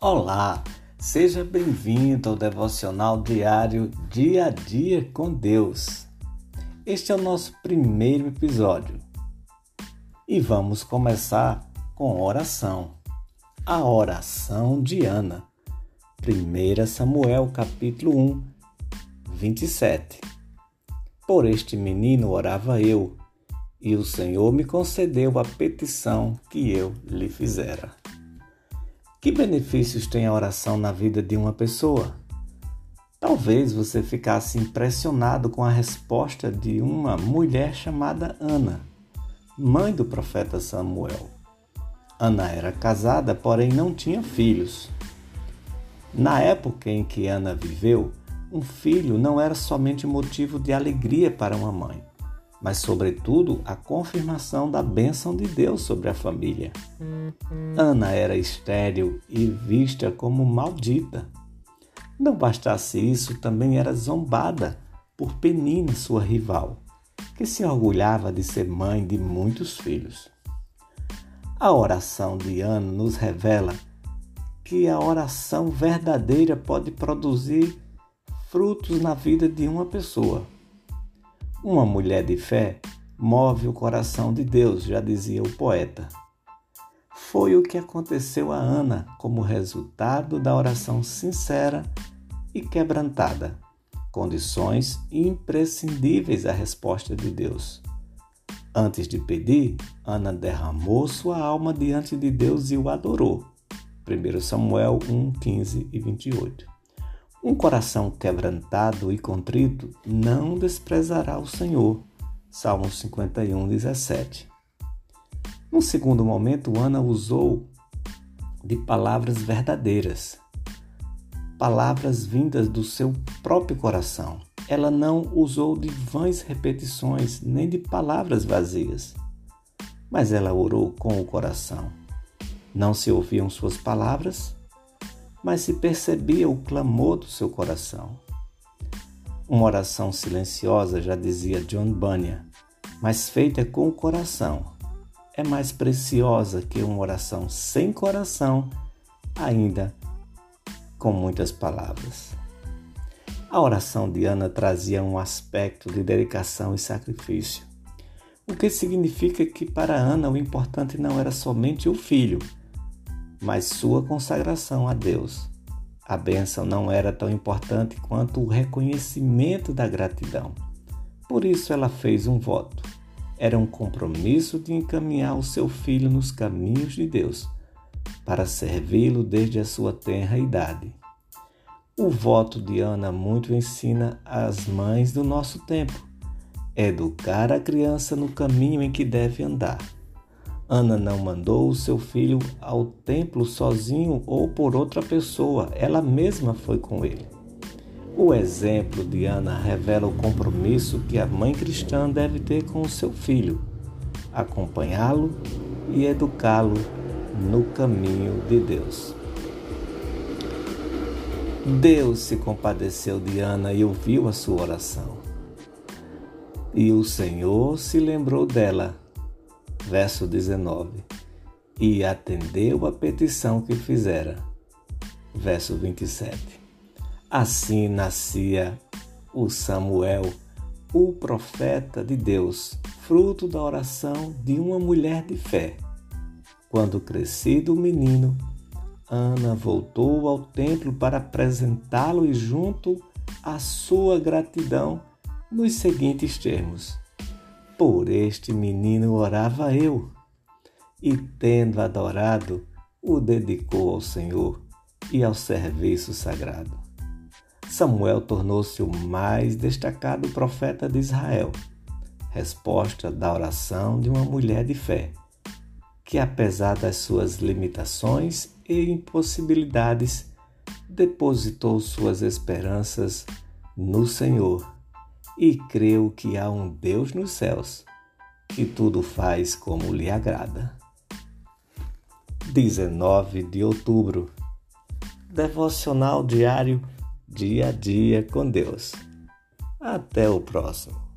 Olá, seja bem-vindo ao devocional diário Dia a Dia com Deus. Este é o nosso primeiro episódio e vamos começar com oração. A oração de Ana, 1 Samuel capítulo 1, 27. Por este menino orava eu, e o Senhor me concedeu a petição que eu lhe fizera. Que benefícios tem a oração na vida de uma pessoa? Talvez você ficasse impressionado com a resposta de uma mulher chamada Ana, mãe do profeta Samuel. Ana era casada, porém não tinha filhos. Na época em que Ana viveu, um filho não era somente motivo de alegria para uma mãe mas, sobretudo, a confirmação da bênção de Deus sobre a família. Ana era estéril e vista como maldita. Não bastasse isso, também era zombada por Penina, sua rival, que se orgulhava de ser mãe de muitos filhos. A oração de Ana nos revela que a oração verdadeira pode produzir frutos na vida de uma pessoa uma mulher de fé move o coração de Deus, já dizia o poeta. Foi o que aconteceu a Ana como resultado da oração sincera e quebrantada, condições imprescindíveis à resposta de Deus. Antes de pedir, Ana derramou sua alma diante de Deus e o adorou. 1 Samuel 1, 15 e 28. Um coração quebrantado e contrito não desprezará o Senhor. Salmo 51, 17. Num segundo momento, Ana usou de palavras verdadeiras, palavras vindas do seu próprio coração. Ela não usou de vãs repetições nem de palavras vazias, mas ela orou com o coração. Não se ouviam suas palavras, mas se percebia o clamor do seu coração. Uma oração silenciosa, já dizia John Bunyan, mas feita com o coração, é mais preciosa que uma oração sem coração, ainda com muitas palavras. A oração de Ana trazia um aspecto de dedicação e sacrifício, o que significa que para Ana o importante não era somente o filho, mas sua consagração a Deus. A bênção não era tão importante quanto o reconhecimento da gratidão. Por isso ela fez um voto. Era um compromisso de encaminhar o seu filho nos caminhos de Deus, para servi-lo desde a sua tenra idade. O voto de Ana muito ensina às mães do nosso tempo. Educar a criança no caminho em que deve andar Ana não mandou o seu filho ao templo sozinho ou por outra pessoa, ela mesma foi com ele. O exemplo de Ana revela o compromisso que a mãe cristã deve ter com o seu filho, acompanhá-lo e educá-lo no caminho de Deus. Deus se compadeceu de Ana e ouviu a sua oração. E o Senhor se lembrou dela verso 19, e atendeu a petição que fizera. Verso 27. Assim nascia o Samuel, o profeta de Deus, fruto da oração de uma mulher de fé. Quando crescido o menino, Ana voltou ao templo para apresentá-lo e junto à sua gratidão nos seguintes termos: por este menino orava eu, e tendo adorado, o dedicou ao Senhor e ao serviço sagrado. Samuel tornou-se o mais destacado profeta de Israel, resposta da oração de uma mulher de fé, que apesar das suas limitações e impossibilidades, depositou suas esperanças no Senhor e creu que há um Deus nos céus que tudo faz como lhe agrada. 19 de outubro Devocional diário Dia a Dia com Deus. Até o próximo.